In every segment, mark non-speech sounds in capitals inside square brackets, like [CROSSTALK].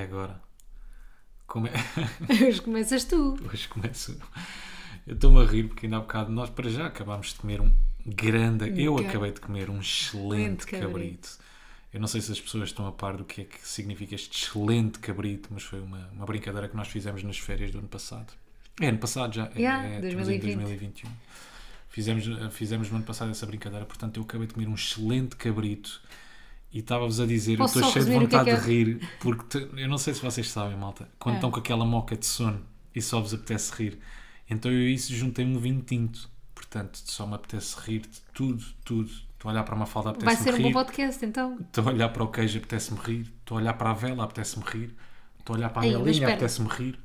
É agora. Como é? [LAUGHS] Hoje começas tu. Hoje começo. Eu estou-me a rir porque ainda há bocado nós para já acabámos de comer um grande. Eu acabei de comer um excelente cabrito. cabrito. Eu não sei se as pessoas estão a par do que é que significa este excelente cabrito, mas foi uma, uma brincadeira que nós fizemos nas férias do ano passado. É ano passado já. É- Yeah, é, em 2020. 2021. Fizemos, fizemos no ano passado essa brincadeira, portanto eu acabei de comer um excelente cabrito e estava-vos a dizer, Posso eu estou cheio de que é vontade que é? de rir, porque eu não sei se vocês sabem, malta, quando É. estão com aquela moca de sono e só vos apetece rir, então eu isso juntei-me um vinho tinto, portanto só me apetece rir de tudo, tudo. Estou a olhar para uma falda, Vai apetece-me ser um bom rir. podcast então. Estou a olhar para o queijo, apetece-me rir. Estou a olhar para a vela, apetece-me rir. Estou a olhar para a galinha, apetece-me rir.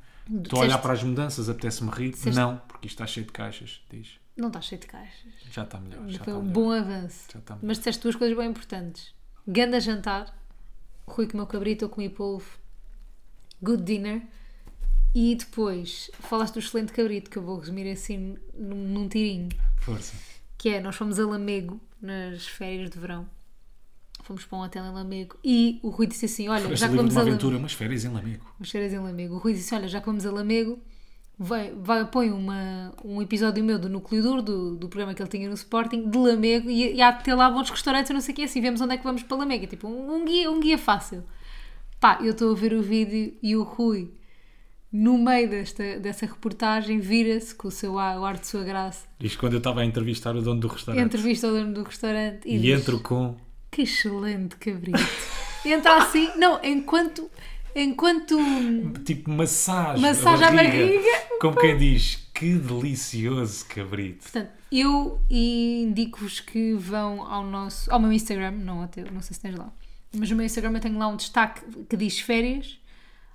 Estou a olhar para as mudanças, apetece-me rir. Disseste- Não, porque isto está cheio de caixas. Diz. Não está cheio de caixas. Já está melhor. Já Foi está um bom avanço. Já está melhor. Mas disseste duas coisas bem importantes. Ganda jantar. Rui comeu cabrito, eu comi polvo. Good dinner. E depois falaste do excelente cabrito, que eu vou resumir assim num, num tirinho. Força. Que é, nós fomos a Lamego nas férias de verão. Fomos para um hotel em Lamego. E o Rui disse assim, olha, já que vamos a Lamego... umas férias em Lamego. Umas férias em Lamego. O Rui disse: Olha, já que vamos a Lamego, vai, vai, põe uma, um episódio meu do Núcleo Duro, do, do programa que ele tinha no Sporting, de Lamego, e, e há de ter lá bons restaurantes, eu não sei o que assim, vemos onde é que vamos para Lamego. É tipo um, um guia, um guia fácil. Pá, eu estou a ver o vídeo e o Rui, no meio desta, dessa reportagem, vira-se com o seu ar, o ar de sua graça, Isto quando eu estava a entrevistar o dono do restaurante. entrevista ao dono do restaurante e, E diz, entro com. Que excelente cabrito. Entra assim, não, enquanto. Enquanto Tipo, massagem. Massagem à barriga. Como quem diz, que delicioso cabrito. Portanto, eu indico-vos que vão ao nosso, ao meu Instagram, não ao teu, não sei se tens lá, mas no meu Instagram eu tenho lá um destaque que diz férias,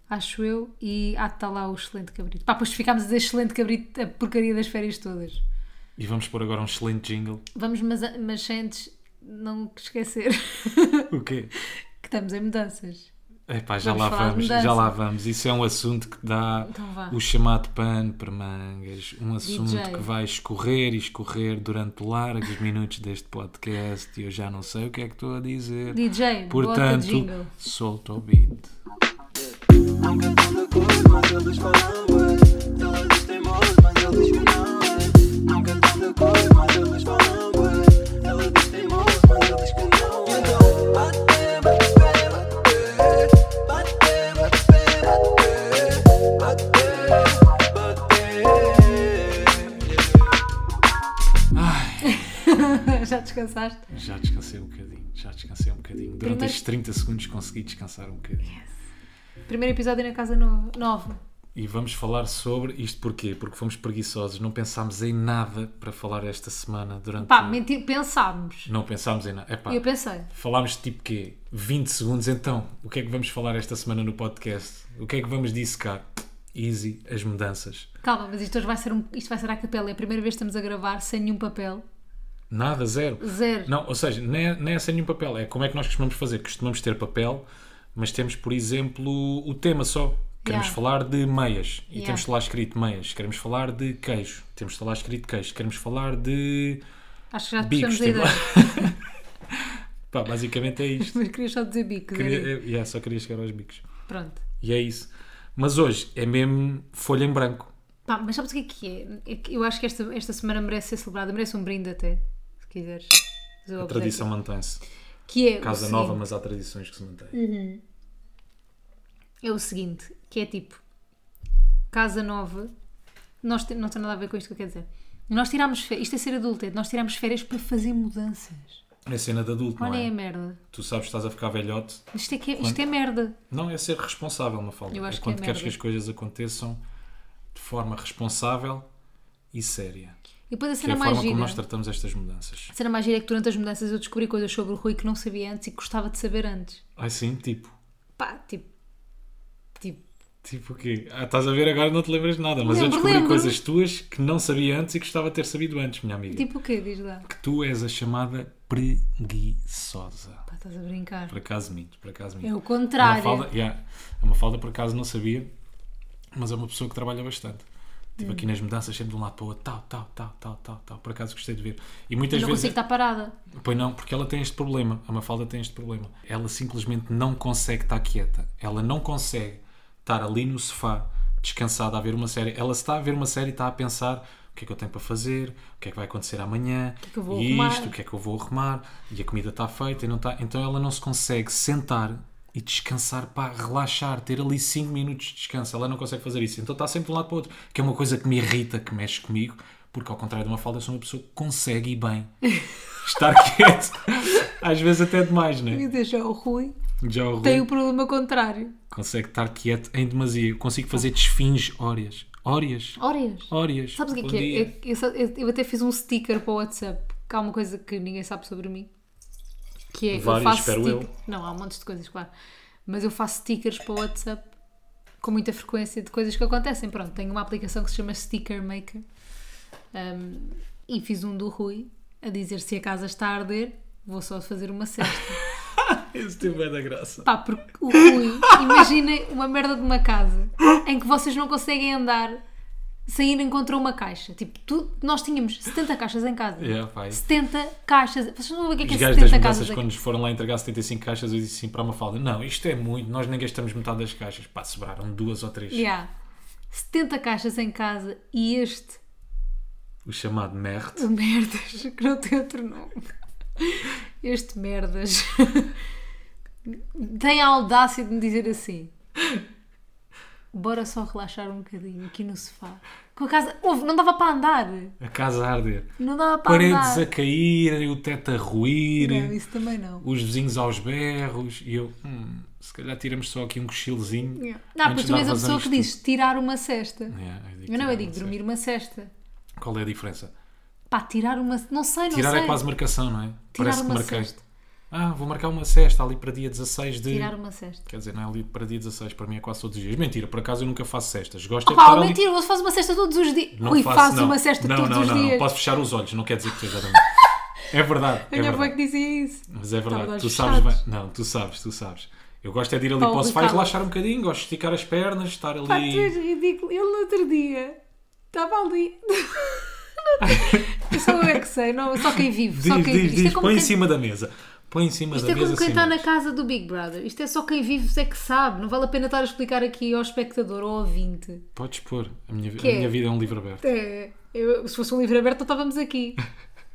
acho eu, e há de estar lá o excelente cabrito. Pá, depois ficámos a dizer excelente cabrito, a porcaria das férias todas. E vamos pôr agora um excelente jingle. Vamos, mas, mas antes não esquecer O quê? [LAUGHS] que estamos em mudanças. Epá, já Vamos lá vamos, já lá vamos. Isso é um assunto que dá Então o chamado pano para mangas. Um assunto DJ. que vai escorrer e escorrer durante largos minutos deste podcast e eu já não sei o que é que estou a dizer. DJ, Portanto, solta o beat. Não cantando cor, mas eles falam descansaste? Já descansei um bocadinho, já descansei um bocadinho. Durante Primeiro- estes 30 segundos consegui descansar um bocadinho. Primeiro episódio na casa no- nova. E vamos falar sobre isto porquê? Porque fomos preguiçosos, não pensámos em nada para falar esta semana durante. Pá, mentir, pensámos. Não pensámos em nada. Epá, Eu pensei. Falámos de tipo quê? 20 segundos então. O que é que vamos falar esta semana no podcast? O que é que vamos dissecar? Easy, as mudanças. Calma, mas isto hoje vai ser, um, isto vai ser à capela. É a primeira vez que estamos a gravar sem nenhum papel. Nada, zero. Zero. Não, ou seja, nem é, nem é sem nenhum papel. É como é que nós costumamos fazer. Costumamos ter papel, mas temos, por exemplo, o tema só. Queremos Yeah. falar de meias e Yeah. temos lá escrito meias. Queremos falar de queijo. Temos lá escrito queijo. Queremos falar de Acho que já bicos. tipo- ideia. [LAUGHS] Pá, basicamente é isto. Mas queria só dizer bico. Queria, eu- yeah, só queria chegar aos bicos. Pronto. E é isso. Mas hoje é mesmo folha em branco. Pá, mas sabes o que é que é? É Eu acho que esta, esta semana merece ser celebrada. Merece um brinde até, quiseres. fazer o A tradição mantém-se. Que é Casa seguinte- nova, mas há tradições que se mantêm. É o seguinte, que é tipo... Casa nova... Nós não tem nada a ver com isto que eu quero dizer. Nós tirámos férias... Isto é ser adulto. é Nós tirámos férias para fazer mudanças. É cena de adulto, Olha não é? a merda. Tu sabes que estás a ficar velhote. Isto é, que é- isto é merda. Não, é ser responsável, Mafalda. Eu acho é que é quando queres merda. que as coisas aconteçam de forma responsável e séria. E depois a Que é cena a mais forma como gira... nós tratamos estas mudanças. A cena mais gira é que durante as mudanças eu descobri coisas sobre o Rui que não sabia antes e que gostava de saber antes. Ai sim, tipo. Pá, tipo. Tipo. Tipo o quê? Ah, estás a ver agora não te lembras de nada, mas eu Lembro, descobri lembro. coisas tuas que não sabia antes e que gostava de ter sabido antes, minha amiga. Tipo o quê? Diz lá. Que tu és a chamada preguiçosa. Pá, estás a brincar. Por acaso minto, por acaso minto. É o A contrário. Mafalda, yeah, a Mafalda por acaso não sabia, mas é uma pessoa que trabalha bastante. Tipo aqui nas mudanças, sempre de um lado para o outro, tal, tal, tal, tal, tal, tal. Por acaso gostei de ver. E muitas Eu não vezes. consigo estar parada. Pois não, porque ela tem este problema. A Mafalda tem este problema. Ela simplesmente não consegue estar quieta. Ela não consegue estar ali no sofá, descansada, a ver uma série. Ela está a ver uma série e está a pensar o que é que eu tenho para fazer, o que é que vai acontecer amanhã, que é que eu vou e arrumar? isto, o que é que eu vou arrumar, e a comida está feita e não está. Então ela não se consegue sentar e descansar para relaxar, ter ali 5 minutos de descanso. Ela não consegue fazer isso. Então está sempre de um lado para o outro. Que é uma coisa que me irrita, que mexe comigo, porque ao contrário de uma falda, eu sou uma pessoa que consegue ir bem. [LAUGHS] Estar quieto. Às vezes até demais, né? E deixa o Rui. Já o Rui Tem o problema contrário. consegue estar quieto em demasia. Consigo fazer desfins hóreas. Hóreas. Hóreas. Hóreas. Sabes o que é que é? É eu- eu até fiz um sticker para o WhatsApp, que há uma coisa que ninguém sabe sobre mim. Que é, Várias, eu faço espero stick- eu. Não, há um monte de coisas, claro. Mas eu faço stickers para o WhatsApp com muita frequência de coisas que acontecem. Pronto, tenho uma aplicação que se chama Sticker Maker. Um, e fiz um do Rui a dizer se a casa está a arder, vou só fazer uma cesta. Esse teve é da graça. Pá, porque o Rui, imaginem uma merda de uma casa em que vocês não conseguem andar sem ir encontrar uma caixa. Tipo, tu, nós tínhamos 70 caixas em casa. Yeah, pai. 70 caixas. Vocês não sabem o que é, que é gajos das 70 mudanças, caixas? quando nos foram lá entregar 75 caixas, eu disse assim para uma falda: Não, isto é muito, nós nem gastamos metade das caixas. Pá, sobraram duas ou três. Yeah. 70 caixas em casa e este, O chamado merde. o merdas, [LAUGHS] que não tem outro nome. Este merdas [LAUGHS] tem a audácia de me dizer assim: Bora só relaxar um bocadinho aqui no sofá. Com a casa, ouve, não dava para andar. A casa a arder. Não dava para Paredes andar. a cair, o teto a ruir. Não, isso também não. os vizinhos aos berros e eu, hum, se calhar tiramos só aqui um cochilozinho. Não, antes porque tu és a pessoa que diz tirar uma cesta. Yeah, eu não, eu tirar digo dormir uma cesta. Qual é a diferença? Pá, tirar uma. Não sei, não Tirar sei. é quase marcação, não é? Tirar Parece que marquei. cesta. Ah, vou marcar uma cesta ali para dia 16 de. Tirar uma cesta. Quer dizer, não é ali para dia 16, para mim é quase todos os dias. Mentira, por acaso eu nunca faço cestas. Gosto é de Pá, estar ali. mentira, você faz uma cesta todos os dias. Não Rui, faço, faço não. uma cesta não, todos não, os não, dias. Não, posso fechar os olhos, não quer dizer que esteja [LAUGHS] É verdade. A É minha avó é verdade. que dizia isso. Mas é verdade, Estava tu sabes bem. Não, tu sabes, tu sabes. Eu gosto é de ir ali Pá, para o o sofá e Ricardo- relaxar um bocadinho, gosto de esticar as pernas, estar ali. Pá, tu és ridículo. Ele no outro dia estava ali. [LAUGHS] Só eu é que sei, não, só quem vive. Só Diz, quem diz, vive. É diz, como põe em quem- cima da mesa. Põe em cima Isto da é mesa. como quem está na casa do Big Brother. Isto é só quem vive é que sabe. Não vale a pena estar a explicar aqui ao espectador ou ao ouvinte. Podes pôr. A minha, a Que é? minha vida é um livro aberto. É, eu- se fosse um livro aberto, não estávamos aqui.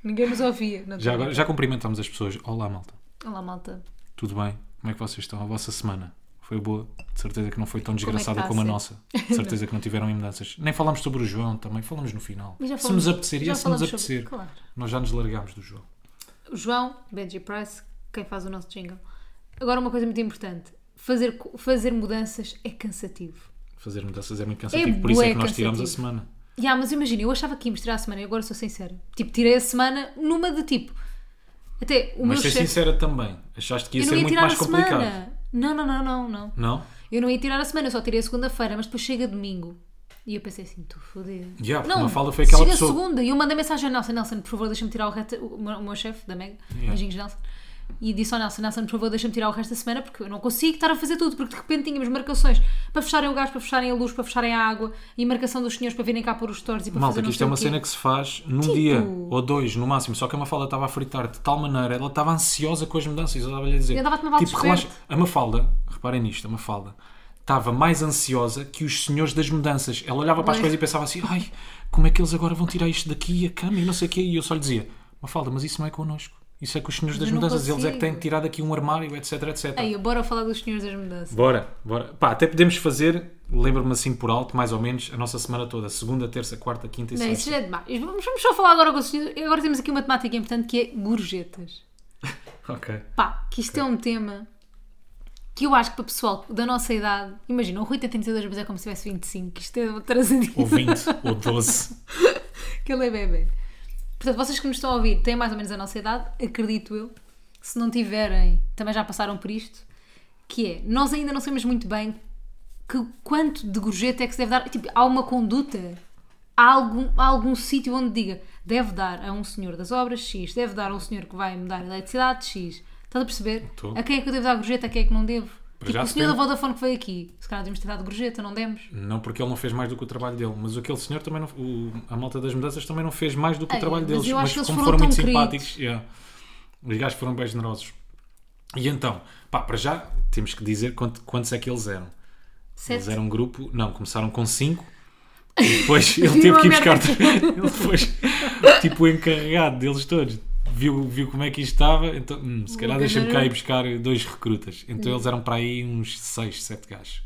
Ninguém nos ouvia. Não Já, agora, já cumprimentamos as pessoas. Olá, malta. Olá, malta. Tudo bem? Como é que vocês estão? A vossa semana foi boa? De certeza que não foi tão é que desgraçada está a como a ser? nossa. De certeza que não tiveram mudanças. Nem falámos sobre o João também. Falamos no final. Já se falamos- nos apetecer, já é se nos falamos sobre- apetecer. Claro. Nós já nos largámos do João. João, Benji Price, quem faz o nosso jingle. Agora, uma coisa muito importante: fazer, fazer mudanças é cansativo. Fazer mudanças é muito cansativo. Por isso é que nós tiramos a semana. Ya, mas imagina, eu achava que íamos tirar a semana e agora sou sincera. Tipo, tirei a semana numa de tipo. Até o Mas meu ser chefe. sincera também. Achaste que ia Eu ser ia muito tirar mais a complicado. semana. Não, não, não, não, não. Não? Eu não ia tirar a semana, eu só tirei a segunda-feira, mas depois chega domingo. E eu pensei assim, tu. Ya, porque não, uma falda foi aquela chega pessoa- segunda e eu mandei mensagem ao Nelson, Nelson, por favor, deixa-me tirar o resto, o meu, chefe da Mega, Yeah. beijinhos Nelson. E disse ao Nelson, Nelson, por favor, deixa-me tirar o resto da semana porque eu não consigo estar a fazer tudo, porque de repente tínhamos marcações para fecharem o gás, para fecharem a luz, para fecharem a água e marcação dos senhores para virem cá pôr os stores e para Malta, fazer que isto é uma cena que se faz num Tipo- dia ou dois no máximo. Só que a Mafalda estava a fritar de tal maneira, ela estava ansiosa com as mudanças. Eu estava-lhe a dizer: Eu andava a tomar tipo, relaxa. A Mafalda, reparem nisto, a Mafalda estava mais ansiosa que os senhores das mudanças. Ela olhava para as coisas e pensava assim: ai, como é que eles agora vão tirar isto daqui, a cama e não sei o quê. E eu só lhe dizia: Mafalda, mas isso não é connosco. Isso é com os senhores das mudanças. Eles é que têm consigo. que tirar daqui um armário, etc, etc. Ei, bora falar dos senhores das mudanças. Bora, bora. Pá, até podemos fazer, lembro-me assim por alto, mais ou menos, a nossa semana toda. Segunda, terça, quarta, quinta e Não, sexta. isso já é demais. Vamos, vamos só falar agora com os senhores. Agora temos aqui uma temática importante que é gorjetas. [LAUGHS] Ok. Pá, que isto é um tema que eu acho que para o pessoal da nossa idade, imagina, o Rui tem 32, mas é como se tivesse 25, isto é uma trazadinha, Ou 20, ou 12. [LAUGHS] que ele é bebê. Portanto, vocês que nos estão a ouvir têm mais ou menos a nossa idade, acredito eu. Se não tiverem, também já passaram por isto. Que é, nós ainda não sabemos muito bem que quanto de gorjeta é que se deve dar. Tipo, há uma conduta, há algum, há algum sítio onde diga deve dar a um senhor das obras X, deve dar a um senhor que vai mudar a eletricidade X. Estás a perceber? Estou. A quem é que eu devo dar gorjeta, a quem é que não devo? Tipo, já o senhor depende. da Vodafone que veio aqui, se calhar devemos ter dado gorjeta, não demos? Não porque ele não fez mais do que o trabalho dele, mas aquele senhor também não, o- a malta das mudanças também não fez mais do que o Ei, trabalho mas deles. eu acho que eles como foram foram muito tão simpáticos, yeah, os gajos foram bem generosos. E então, pá, para já temos que dizer quant- quantos é que eles eram. Sete. Eles eram um grupo, não, começaram com 5 [LAUGHS] e depois ele teve que ir merda buscar. [LAUGHS] Ele depois, tipo, o encarregado deles todos, viu, viu como é que isto estava, então, hum, se calhar deixa-me cá ir buscar dois recrutas. Então eles eram para aí uns 6, 7 gajos.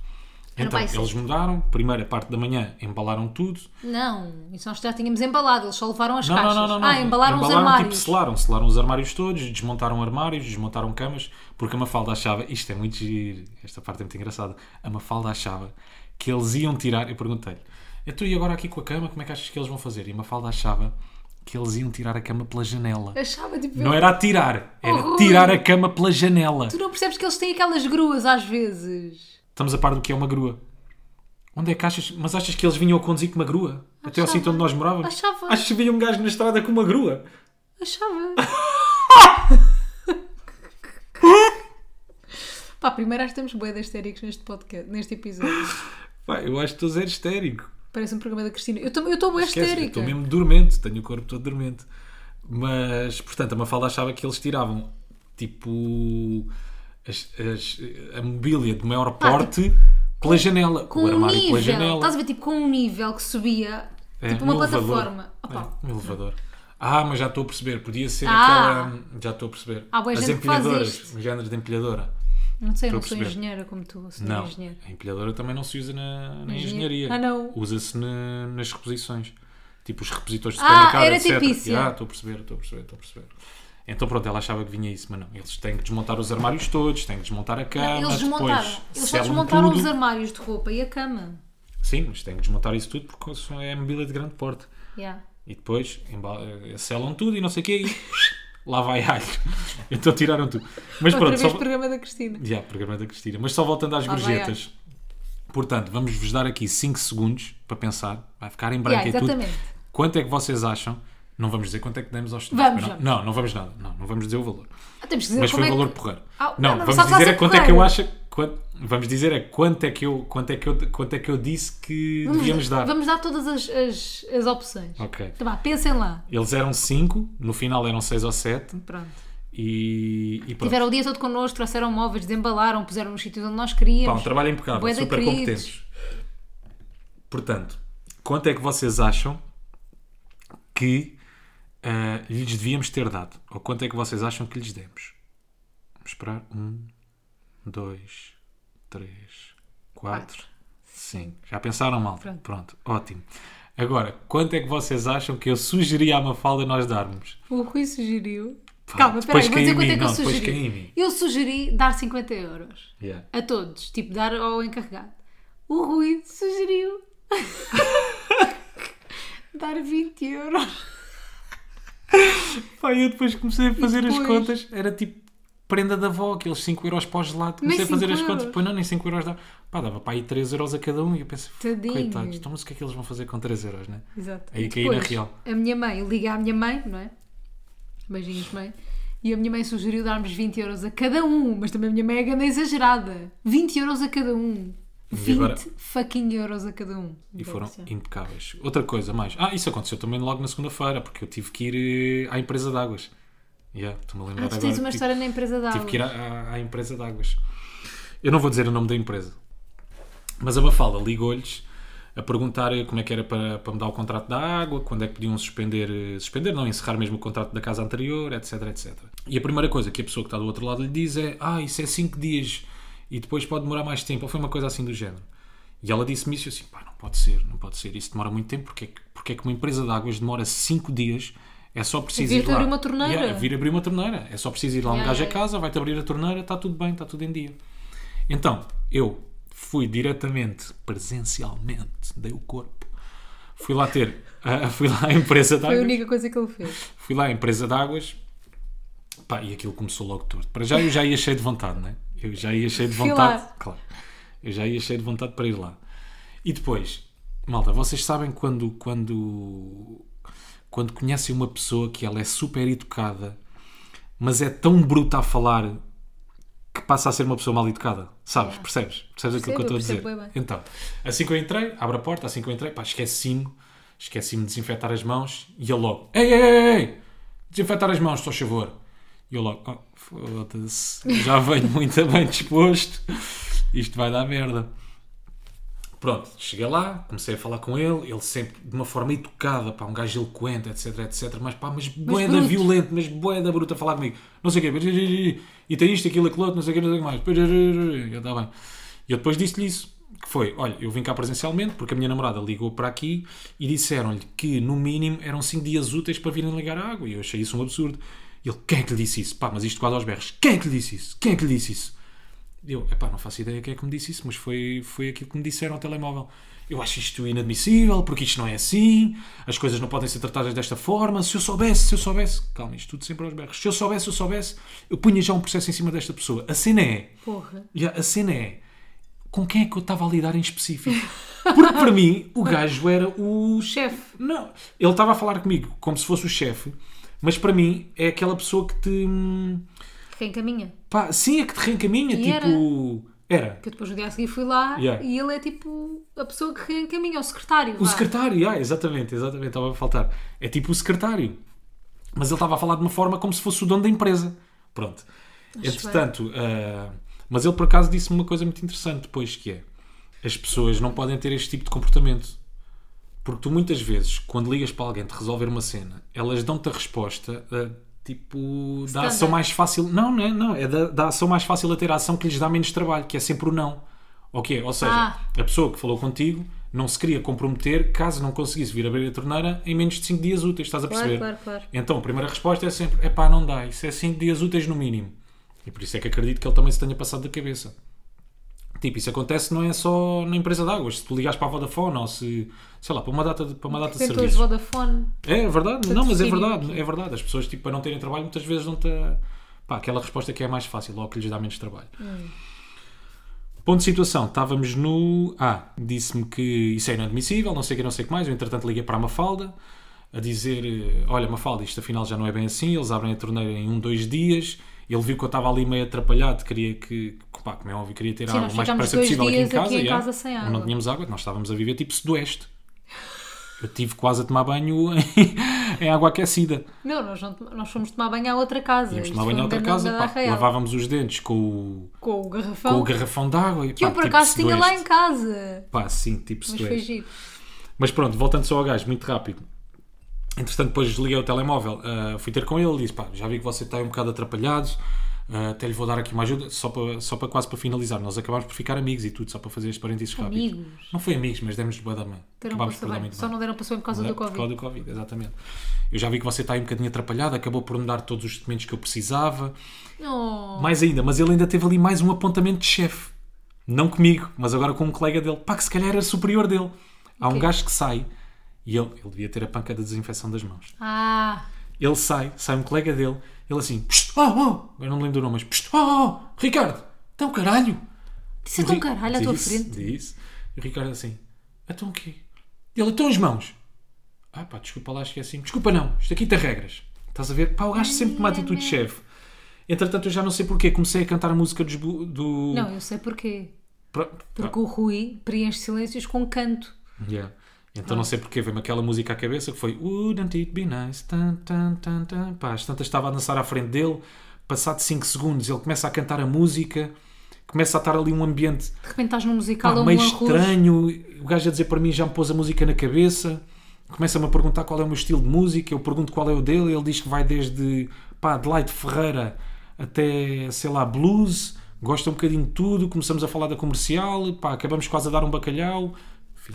Então, eles mudaram, primeira parte da manhã embalaram tudo. Não, isso nós já tínhamos embalado, eles só levaram as Não, caixas. não, não, não. Ah, embalaram, os armários. Tipo, selaram, selaram os armários todos, desmontaram armários, desmontaram camas, porque a Mafalda achava, isto é muito giro, esta parte é muito engraçada, a Mafalda achava que eles iam tirar, eu perguntei-lhe, então e agora aqui com a cama, como é que achas que eles vão fazer? E a Mafalda achava que eles iam tirar a cama pela janela. Achava tipo. Não era atirar, era tirar a cama pela janela. Tu não percebes que eles têm aquelas gruas às vezes. Estamos a par do que é uma grua. Onde é que achas? Mas achas que eles vinham a conduzir com uma grua? Até ao Achava. sítio onde nós morávamos? Achava. Achas que havia um gajo na estrada com uma grua? Achava. [LAUGHS] Pá, primeiro acho que estamos bué de histéricos neste podcast, neste episódio. Pá, eu acho que estou zero histérico. Parece um programa da Cristina. Eu estou eu histérica. estou mesmo dormente, tenho o corpo todo dormente. Mas, portanto, a Mafalda achava que eles tiravam, tipo, as- as- a mobília de maior porte pela janela. Com o um armário nível. pela janela. Estás a ver, tipo, com um nível que subia. É, tipo um uma plataforma. É, um elevador. Ah, mas já estou a perceber. Podia ser Ah. aquela. Já estou a perceber. Boa As empilhadoras. Os géneros de empilhadora. Não sei, eu não sou perceber. engenheira como tu. Sou Não, engenheira. a empilhadora também não se usa na, na Engenharia. engenharia. Ah, não. Usa-se na- nas reposições. Tipo os repositores de Ah, supermercado, era etc. isso, Ah, estou a perceber, estou a perceber, estou a perceber. Então pronto, ela achava que vinha isso, mas não. Eles têm que desmontar os armários todos, têm que desmontar a cama, Eles desmontaram. Eles só desmontaram tudo. os armários de roupa e a cama. Sim, mas têm que desmontar isso tudo porque é mobília de grande porte. Yeah. E depois embala- eh, selam tudo e não sei o quê e [LAUGHS] lá vai alho. [LAUGHS] Então tiraram tudo. Mas Outra pronto, vez só... programa da Cristina. Já, programa da Cristina. Mas só voltando às Lá gorjetas. Portanto, vamos-vos dar aqui 5 segundos para pensar. Vai ficar em branco Yeah, e tudo. Quanto é que vocês acham? Não vamos dizer quanto é que demos aos estudantes. Vamos, não. vamos. não, não vamos nada. Não, não vamos dizer o valor. Ah, temos que dizer Mas foi é o valor que... porreiro. Ah, não, não, não vamos dizer é quanto é que eu acho. Quanto- vamos dizer é quanto é que eu, quanto é que eu, quanto é que eu disse que Vamos, devíamos dar. Vamos dar todas as, as, as opções. Ok. Então vá, pensem lá. Eles eram 5, no final eram 6 ou 7 Pronto. e, e pronto. Tiveram o dia todo connosco, trouxeram móveis, desembalaram, puseram nos sítios onde nós queríamos. Pá, um trabalho impecável, de super queridos. competentes. Portanto, quanto é que vocês acham que ah, lhes devíamos ter dado? Ou quanto é que vocês acham que lhes demos? Vamos esperar. Um, dois, três, quatro, cinco. Já pensaram mal? Pronto. Pronto, ótimo. Agora, quanto é que vocês acham que eu sugeri à Mafalda nós darmos? O Rui sugeriu. Pá, Calma, espera depois aí, vou dizer quanto é que eu sugeri. Eu sugeri dar 50 euros. Yeah. A todos. Tipo, dar ao encarregado. O Rui sugeriu [LAUGHS] dar 20 euros. Pá, eu depois comecei a fazer as depois? contas, era tipo prenda da avó, aqueles 5 euros para o gelado. Comecei a fazer 5 as contas, depois não, nem 5 euros dava. Pá, dava para aí 3 euros a cada um e eu pensei, Tadinhos. coitados, então mas o que é que eles vão fazer com 3 euros, né? Exato. Aí caí na real. A minha mãe liga à minha mãe, não é? Beijinhos, mãe. E a minha mãe sugeriu darmos 20 euros a cada um, mas também a minha mãe é grande exagerada. 20 euros a cada um. E 20 agora- fucking euros a cada um. E foram impecáveis. Outra coisa mais. Ah, isso aconteceu também logo na segunda-feira, porque eu tive que ir eh, à empresa de águas. Yeah, estou-me a lembrar Ah, tu agora. tens uma Tive- história na empresa da Tive que ir à, à- à empresa de águas. Eu não vou dizer o nome da empresa. Mas a Mafalda ligou-lhes a perguntar como é que era para, para mudar o contrato da água, quando é que podiam suspender, suspender, não, encerrar mesmo o contrato da casa anterior, etc, etc. E a primeira coisa que a pessoa que está do outro lado lhe diz é ah, isso é 5 dias e depois pode demorar mais tempo, ou foi uma coisa assim do género. E ela disse-me isso e eu assim, pá, não pode ser, não pode ser, isso demora muito tempo, porque é que, porque é que uma empresa de águas demora 5 dias, é só preciso Vir-te ir lá. abrir uma torneira. Yeah, vir abrir uma torneira, é só preciso ir lá um Yeah, gajo a yeah. casa, vai-te abrir a torneira, está tudo bem, está tudo em dia. Então, eu fui diretamente, presencialmente, dei o corpo, fui lá ter, ah, [LAUGHS] fui lá à empresa de Foi a única coisa que ele fez. fui lá à empresa de águas, pá, e aquilo começou logo torto. Para já eu já ia cheio de vontade, né? Eu já ia cheio de vontade, claro. Eu já ia cheio de vontade para ir lá. E depois, malta, vocês sabem quando quando quando conhecem uma pessoa que ela é super educada, mas é tão bruta a falar que passa a ser uma pessoa mal educada. Sabes? Percebes? Percebes aquilo que eu estou a dizer? bem. Então, assim que eu entrei, abro a porta, assim que eu entrei, pá, esqueci-me, esqueci-me de desinfetar as mãos e ele logo, ei, ei, ei, ei, desinfetar as mãos, só favor. E eu logo, oh, foda-se, já venho muito bem disposto, isto vai dar merda. Pronto, cheguei lá, comecei a falar com ele, ele sempre de uma forma educada, pá, um gajo eloquente, etc, etc, mas pá, mas boeda violento, mas boeda bruta a falar comigo, não sei o quê, e tem isto, aquilo, aquilo outro, não sei o quê, não sei o que mais, eu, tá bem. E eu depois disse-lhe isso, que foi, olha, eu vim cá presencialmente, porque a minha namorada ligou para aqui e disseram-lhe que, no mínimo, eram 5 dias úteis para virem ligar a água, e eu achei isso um absurdo. E ele, quem é que lhe disse isso? Pá, mas isto quase aos berros, quem é que lhe disse isso? Quem é que lhe disse isso? Eu, epá, não faço ideia quem é que me disse isso, mas foi, foi aquilo que me disseram ao telemóvel. Eu acho isto inadmissível, porque isto não é assim, as coisas não podem ser tratadas desta forma. Se eu soubesse, se eu soubesse, calma, isto tudo sempre aos berros. Se eu soubesse, se eu soubesse, eu punha já um processo em cima desta pessoa. A cena é, Porra. já, a cena é, com quem é que eu estava a lidar em específico? Porque para mim, o gajo era o Chefe. Não, ele estava a falar comigo como se fosse o chefe, mas para mim é aquela pessoa que te. Reencaminha. Pá, sim, é que te reencaminha, E tipo. Era. Que eu depois no dia a seguir fui lá Yeah. e ele é tipo a pessoa que reencaminha, o secretário. O vá. secretário, ah, exatamente, exatamente, estava a faltar. É tipo o secretário. Mas ele estava a falar de uma forma como se fosse o dono da empresa. Pronto. Entretanto, ah, mas ele por acaso disse-me uma coisa muito interessante depois, que é as pessoas não podem ter este tipo de comportamento. Porque tu muitas vezes, quando ligas para alguém te resolver uma cena, elas dão-te a resposta ah, tipo da ação mais fácil. Não, não é, não, é da, da ação mais fácil a ter a ação que lhes dá menos trabalho, que é sempre o não. Ok? Ou seja, Ah. a pessoa que falou contigo não se queria comprometer caso não conseguisse vir abrir a torneira em menos de 5 dias úteis, estás a Claro, perceber? claro, claro. Então a primeira resposta é sempre: é pá, não dá, isso é 5 dias úteis no mínimo. E por isso é que acredito que ele também se tenha passado da cabeça. Tipo, isso acontece não é só na empresa de águas. Se tu ligares para a Vodafone ou se, sei lá, para uma data de, para uma data de serviços. Vodafone. É verdade, não, mas é verdade, é verdade. As pessoas, tipo, para não terem trabalho, muitas vezes dão-te a- pá, aquela resposta que é mais fácil, logo que lhes dá menos trabalho. Ponto de situação, estávamos no. Ah, disse-me que isso é inadmissível, não sei o que, não sei o que mais. Eu, entretanto, liguei para a Mafalda a dizer: eh, Olha, Mafalda, isto afinal já não é bem assim. Eles abrem a torneira em um, dois dias. Ele viu que eu estava ali meio atrapalhado, queria que, pá, como é óbvio, queria ter Sim, água o mais depressa possível aqui em casa. aqui em já. casa sem Não água. tínhamos água, nós estávamos a viver tipo sudoeste. Eu tive quase a tomar banho em, [LAUGHS] em água aquecida. Não, nós, não, nós fomos tomar banho à outra casa. Íamos Isto tomar banho a um outra casa, pá, lavávamos os dentes com o, Com o garrafão. com o garrafão de água. E, Que eu pá, por tipo acaso tinha lá em casa. Pá, sim, tipo Mas sudoeste. Mas pronto, voltando só ao gajo, muito rápido. Entretanto, depois desliguei o telemóvel, ah, fui ter com ele e disse: pá, já vi que você está um bocado atrapalhado, ah, até lhe vou dar aqui uma ajuda, só para, só para quase para finalizar. Nós acabámos por ficar amigos e tudo, só para fazer este parênteses rápido. Amigos. Não foi amigos, mas demos-lhe boa da mãe. Acabámos por dar muito Só não deram para saber por causa Não é? do Por Covid. causa do Covid, exatamente. Eu já vi que você está aí um bocadinho atrapalhado, acabou por me dar todos os documentos que eu precisava. Oh, Mais ainda, mas ele ainda teve ali mais um apontamento de chefe. Não comigo, mas agora com um colega dele. Pá, que se calhar era superior dele. Há um gajo que sai e ele, ele devia ter a panca da desinfecção das mãos. Ah, Ele sai, sai um colega dele, ele assim, "Psst, oh, oh, agora não me lembro do nome, mas "Psst, oh, oh, Ricardo, então caralho. disse E o então Ri- caralho à tua disse, frente. Disse. E o Ricardo assim, então o quê? Ele, então as mãos. Ah pá, desculpa lá, esqueci-me. Desculpa não, isto aqui tem regras. Estás a ver? Pá, o gajo sempre com uma atitude de chefe. Entretanto, eu já não sei porquê, comecei a cantar a música dos bu- do... Não, eu sei porquê. Pro- Porque o Rui preenche silêncios com canto. Yeah. Então não sei porque veio-me aquela música à cabeça que foi Wouldn't it be nice? Tan, tan, tan, tan. Pá, às tantas estava a dançar à frente dele, passado 5 segundos ele começa a cantar a música, começa a estar ali um ambiente De repente estás num pá, musical ou meio arroz. estranho, o gajo a dizer para mim já me pôs a música na cabeça, começa-me a perguntar qual é o meu estilo de música, eu pergunto qual é o dele, ele diz que vai desde pá, Adelaide Ferreira até, sei lá, blues, gosta um bocadinho de tudo, começamos a falar da comercial, pá, acabamos quase a dar um bacalhau. Enfim,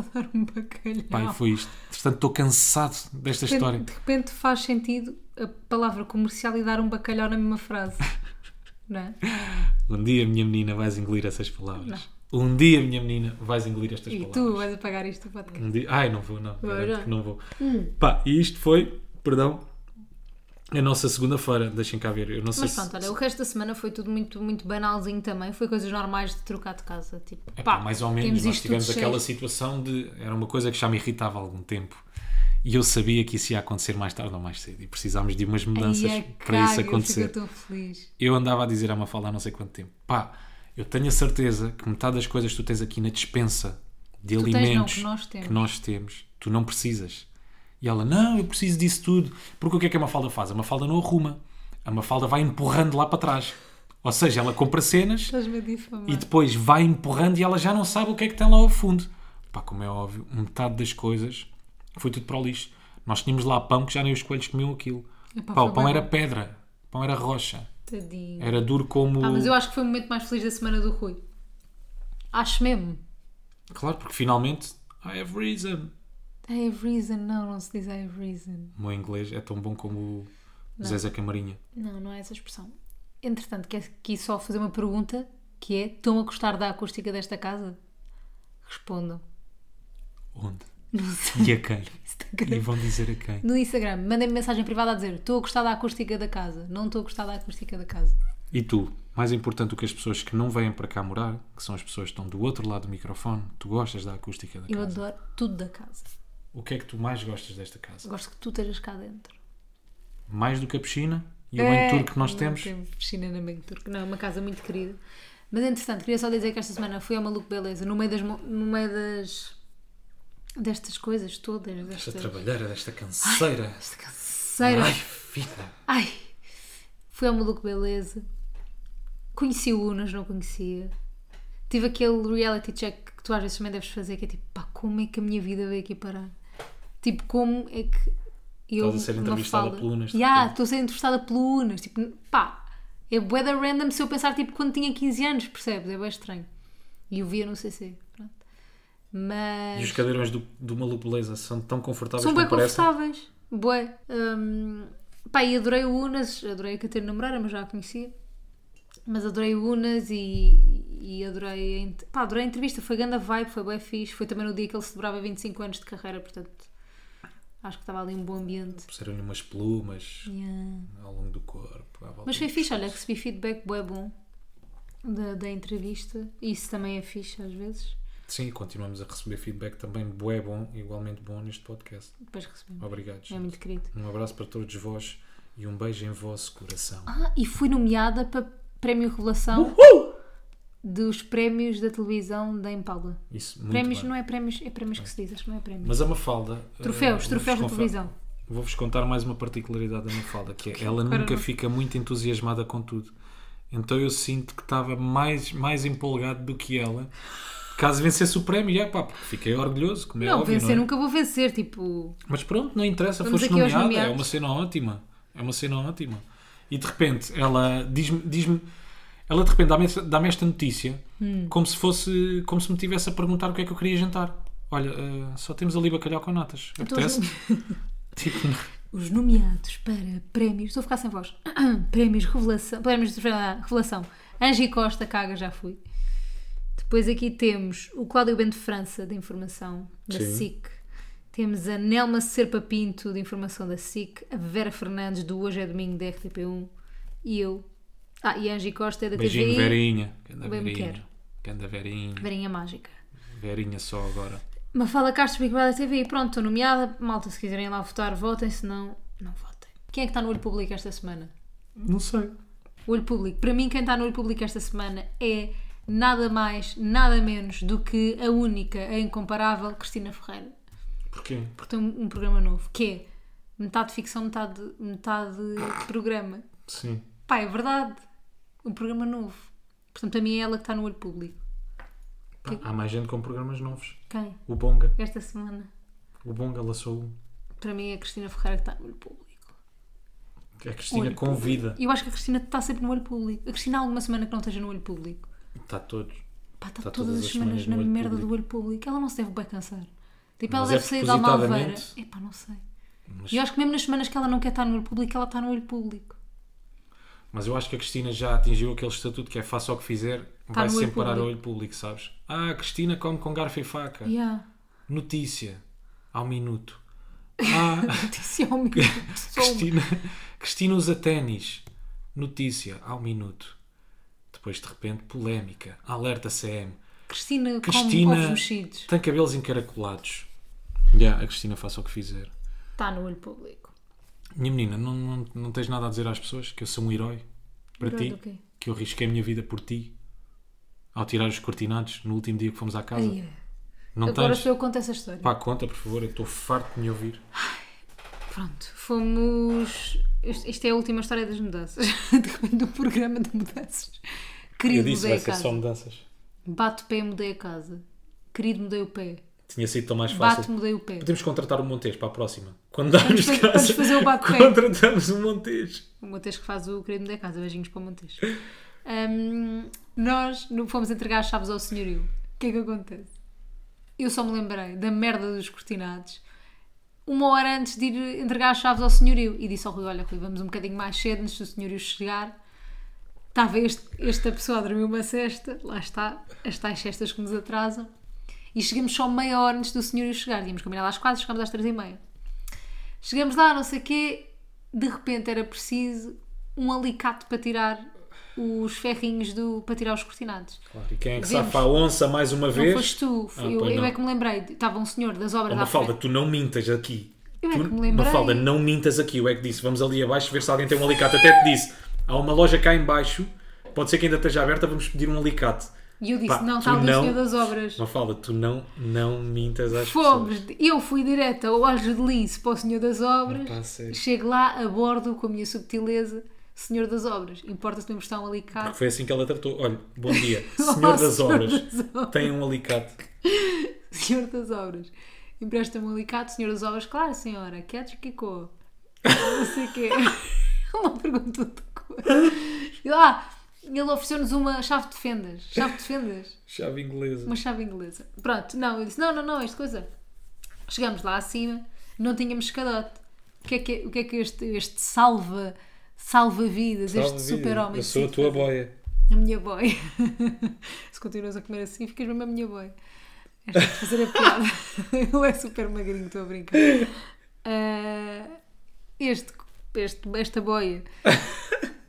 a dar um bacalhau. E foi isto. Portanto, estou cansado desta de, repente, história. de repente faz sentido a palavra comercial e dar um bacalhau na mesma frase. [LAUGHS] Não é? Um dia, minha menina, vais engolir essas palavras. Um dia, minha menina, vais engolir estas E palavras. tu vais apagar isto do podcast. Um dia... Ai, não vou, não. Já. que não vou. Pá, e isto foi, perdão, a nossa segunda-feira. Deixem cá ver. Eu não sei Mas se... pronto, olha, o resto da semana foi tudo muito, muito banalzinho também. Foi coisas normais de trocar de casa. Tipo, É pá, pá, mais ou menos. Nós tivemos aquela cheio. situação de. Era uma coisa que já me irritava há algum tempo. E eu sabia que isso ia acontecer mais tarde ou mais cedo. E precisámos de umas mudanças Ai, é para isso acontecer. Eu feliz. Eu andava a dizer à Mafalda há não sei quanto tempo: pá, eu tenho a certeza que metade das coisas que tu tens aqui na dispensa de Tu tens, não, alimentos que nós que nós temos, tu não precisas. E ela: não, eu preciso disso tudo. Porque o que é que a Mafalda faz? A Mafalda não arruma. A Mafalda vai empurrando lá para trás. Ou seja, ela compra cenas e depois vai empurrando e ela já não sabe o que é que tem lá ao fundo. Pá, como é óbvio, metade das coisas foi tudo para o lixo. Nós tínhamos lá pão que já nem os coelhos comiam aquilo. Epá, Pá, o pão bem era pedra, o pão era rocha, Tadinho. era duro como. Ah, mas eu acho que foi o momento mais feliz da semana do Rui. Acho mesmo. Claro, porque finalmente I have reason. I have reason. Não, não se diz I have reason. O meu inglês é tão bom como o Zezé Camarinha. Não, não é essa expressão. Entretanto, quero aqui só fazer uma pergunta que é: estão a gostar da acústica desta casa? Respondam. Onde? Não sei. E a quem? [LAUGHS] Instagram. E vão dizer a quem? No Instagram, mandem-me mensagem privada a dizer: estou a gostar da acústica da casa. Não estou a gostar da acústica da casa. E tu, mais importante do que as pessoas que não vêm para cá morar, que são as pessoas que estão do outro lado do microfone, tu gostas da acústica da Eu casa. adoro tudo da casa. O que é que tu mais gostas desta casa? Gosto que tu estejas cá dentro. Mais do que a piscina e o banho turco que nós não temos? temos piscina na banho turco. Não, é uma casa muito querida. Mas entretanto, queria só dizer que esta semana fui ao Maluco Beleza, no meio das, no meio das destas coisas todas, Esta destas, trabalheira, desta canseira. esta canseira. Ai, filha. Ai, fui ao Maluco Beleza, conheci o Unas, não conhecia. Tive aquele reality check que tu às vezes também deves fazer, que é tipo, pá, como é que a minha vida veio aqui parar? Tipo, como é que eu. Estás a ser entrevistada pelo Unas, Ya, repente. estou a ser entrevistada pelo Unas. Tipo, pá, é bué da random se eu pensar tipo quando tinha 15 anos, percebes? É bem estranho. E eu via no CC. Pronto. Mas. E os cadeirões do, do Maluco Beleza são tão confortáveis São bem confortáveis. Bué. Hum, pá, e adorei o Unas, adorei a Catarina Moreira, mas já a conhecia. Mas adorei o Unas e, e adorei, a, pá, adorei a entrevista. Foi grande vibe, foi bem fixe. Foi também no dia que ele celebrava 25 anos de carreira, portanto acho que estava ali um bom ambiente. Puseram-lhe umas plumas Yeah. ao longo do corpo. Mas foi fixe, olha, recebi feedback bué bom da, da entrevista. Isso também é fixe às vezes. Sim, continuamos a receber feedback também bué bom, igualmente bom neste podcast. Depois recebemos. Obrigado. É gente. muito querido. Um abraço para todos vós e um beijo em vosso coração. Ah, e fui nomeada para Prémio Revelação dos prémios da televisão da Impala. Isso, muito prémios bem. não é prémios, é prémios que se diz, acho que não é prémios. Mas a Mafalda. Troféus, eh, troféus vou-vos da televisão. Vou-vos contar mais uma particularidade da Mafalda, que é ela Agora nunca não. fica muito entusiasmada com tudo. Então eu sinto que estava mais, mais empolgado do que ela. Caso vencesse o prémio, é pá, porque fiquei orgulhoso, como é não, óbvio, vencer não é? nunca vou vencer, tipo. Mas pronto, não interessa, Vamos foste aqui aos nomeada, é nomeados. uma cena ótima. É uma cena ótima. E de repente, ela diz-me. Diz ela de repente dá-me esta- dá-me esta notícia Hum. como se fosse. como se me tivesse a perguntar o que é que eu queria jantar. Olha, eh, só temos ali bacalhau com natas. Então, Apetece? [LAUGHS] tipo, Os nomeados para prémios. Estou a ficar sem voz. [COUGHS] prémios Revelação. Prémios de Revelação. Angie Costa, caga, já fui. Depois aqui temos o Cláudio Bento França, de Informação, da Sim. SIC. Temos a Nelma Serpa Pinto, de Informação da SIC. A Vera Fernandes, do Hoje é Domingo, da RTP1. E eu. Ah, e Angie Costa é da beijinho, TVI. Verinha. Ganda Bem me Verinha. quero. Ganda Verinha. Verinha Mágica. Verinha só agora. Mafalda Castro, Big Brother TV. Pronto, estou nomeada. Malta, se quiserem lá votar, votem. Se não, não votem. Quem é que está no olho público esta semana? Não sei. O olho público. Para mim, quem está no olho público esta semana é nada mais, nada menos do que a única, a incomparável Cristina Ferreira. Porquê? Porque tem um, um programa novo que é metade ficção, metade, metade [COUGHS] programa. Sim. Pá, é verdade. Um programa novo. Portanto, a mim é ela que está no olho público. Pá, há mais gente com programas novos. Quem? O Bonga. Esta semana. O Bonga lançou um. Para mim é a Cristina Ferreira que está no olho público. A Cristina Olho convida. E eu acho que a Cristina está sempre no olho público. A Cristina há alguma semana que não esteja no olho público. Está todos. Pá, está Está todas todas as as semanas semanas na merda público. do olho público. Ela não se deve bem cansar. Tipo, ela Mas é deve sair da Malveira. Epá, não sei. Mas, E eu acho que mesmo nas semanas que ela não quer estar no olho público, ela está no olho público. Mas eu acho que a Cristina já atingiu aquele estatuto que é faça o que fizer, vai no olho sempre parar ao público. olho público, sabes? Ah, a Cristina come com garfo e faca. Yeah. Notícia. Ao minuto. [LAUGHS] Ah, Disse ao minuto. Só [LAUGHS] uma. Cristina, Cristina usa ténis. Notícia. Ao minuto. Depois, de repente, polémica. Alerta CM. Cristina, come Cristina ovos mexidos. tem cabelos encaracolados. Já, a Cristina faça o que fizer. está no olho público. Minha menina, não, não, não tens nada a dizer às pessoas que eu sou um herói para Herói ti, do quê? que eu risquei a minha vida por ti ao tirar os cortinados no último dia que fomos à casa. Ai, é. não Agora tens? sou eu que conto essa história. Pá, conta, por favor, eu estou farto de me ouvir. Pronto, fomos. Isto isto é a última história das mudanças. [LAUGHS] De repente, do programa de mudanças. Querido, eu disse, mudei vai a ser casa. só mudanças. Bate o pé, mudei a casa. Querido, mudei o pé. Tinha sido tão mais fácil. Bate, mudei o pé. Podemos contratar um Montes para a próxima. Quando darmos Vamos- casa, vamos fazer o bate-pé. contratamos um Montes. O Montes que faz o querido mudei a casa. Beijinhos para o Montes. Hum, nós não fomos entregar as chaves ao senhorio. O que é que acontece? Eu só me lembrei da merda dos cortinados uma hora antes de ir entregar as chaves ao senhorio e disse ao Rui: Olha, Rui, vamos um bocadinho mais cedo antes do senhorio chegar. Estava este, esta pessoa a dormir uma cesta, lá está, as tais cestas que nos atrasam. E chegamos só meia hora antes do senhorio chegar. Tínhamos combinado às quatro, chegamos às três e meia. Chegamos lá, não sei o quê, de repente era preciso um alicate para tirar os ferrinhos do, para tirar os cortinados. Claro, e quem é que Vemos. safa a onça mais uma Não vez? foste tu, Ah, eu, eu não. é que me lembrei. Estava um senhor das obras Oh, à Mafalda, frente. tu não mintas aqui. Eu é Tu- que me lembrei. Mafalda, não mintas aqui. Eu é que disse, vamos ali abaixo ver se alguém tem um alicate. Até te disse, há uma loja cá em baixo, pode ser que ainda esteja aberta, vamos pedir um alicate. E eu disse: Pá, Não, está ali o não- senhor das obras. Mafalda, tu não, não mintas às Fomos, pessoas. eu fui direta ao Olhos de Lince para o Senhor das Obras. Pá. Chego lá, abordo com a minha subtileza, Senhor das Obras. Importa-se me emprestar um alicate. Foi assim que ela tratou. Olha, bom dia, [LAUGHS] senhor das senhor obras, das obras. tem um alicate. [LAUGHS] Senhor das Obras. Empresta-me um alicate, Senhor das Obras. Claro, senhora, que cor? [LAUGHS] Não sei o quê. Uma pergunta de cor. E lá, ele ofereceu-nos uma chave de fendas. Chave de fendas. [LAUGHS] Chave inglesa. Uma chave inglesa. Pronto, não, eu disse: não, não, não, esta coisa. Chegamos lá acima, não tínhamos escadote. O que é que, o que, é que este, este salva, salva-vidas, Salve este vida. super-homem Eu sou a tua boia. A minha boy. [LAUGHS] Se continuas a comer assim, ficas mesmo a minha boy. Esta de fazer a piada. [LAUGHS] Ele é super magrinho, estou a brincar. Ah, este, este, esta boia.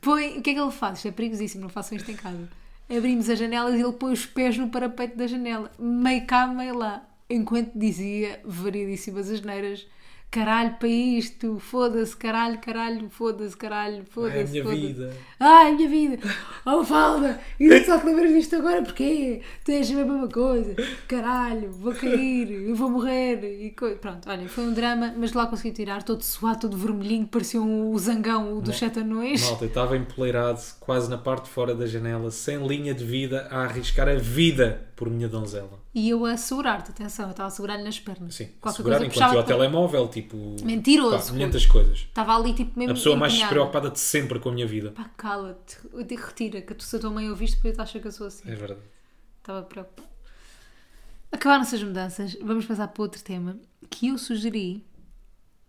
Põe, o que é que ele faz? Isto é perigosíssimo, não façam isto em casa. Abrimos as janelas e ele põe os pés no parapeito da janela, meio cá, meio lá, enquanto dizia variedíssimas asneiras. Caralho para isto, foda-se, caralho, caralho, foda-se, caralho, Ai, a foda-se. minha foda-se. vida. Ai, a minha vida! Oh, Falda! E tu só te lembras disto agora porquê? Tu és a mesma coisa! Caralho, vou cair, eu vou morrer! E co... Pronto, olha, foi um drama, mas lá consegui tirar, todo suado, todo vermelhinho, parecia um, o zangão dos sete anões. Malta, eu estava empoleirado, quase na parte de fora da janela, sem linha de vida, a arriscar a vida por minha donzela. E eu a segurar-te, atenção, eu estava a segurar-lhe nas pernas. Sim, Qualquer segurar coisa enquanto ia ao telemóvel, tipo... Mentiroso, Pá, Rui. milhentas coisas. Estava ali tipo mesmo A pessoa mais empenhada. despreocupada de sempre com a minha vida. Pá, cala-te, retira, que tu se a tua mãe ouviste, depois acha que eu sou assim. É verdade. Estava preocupada. Acabaram-se as mudanças, vamos passar para outro tema que eu sugeri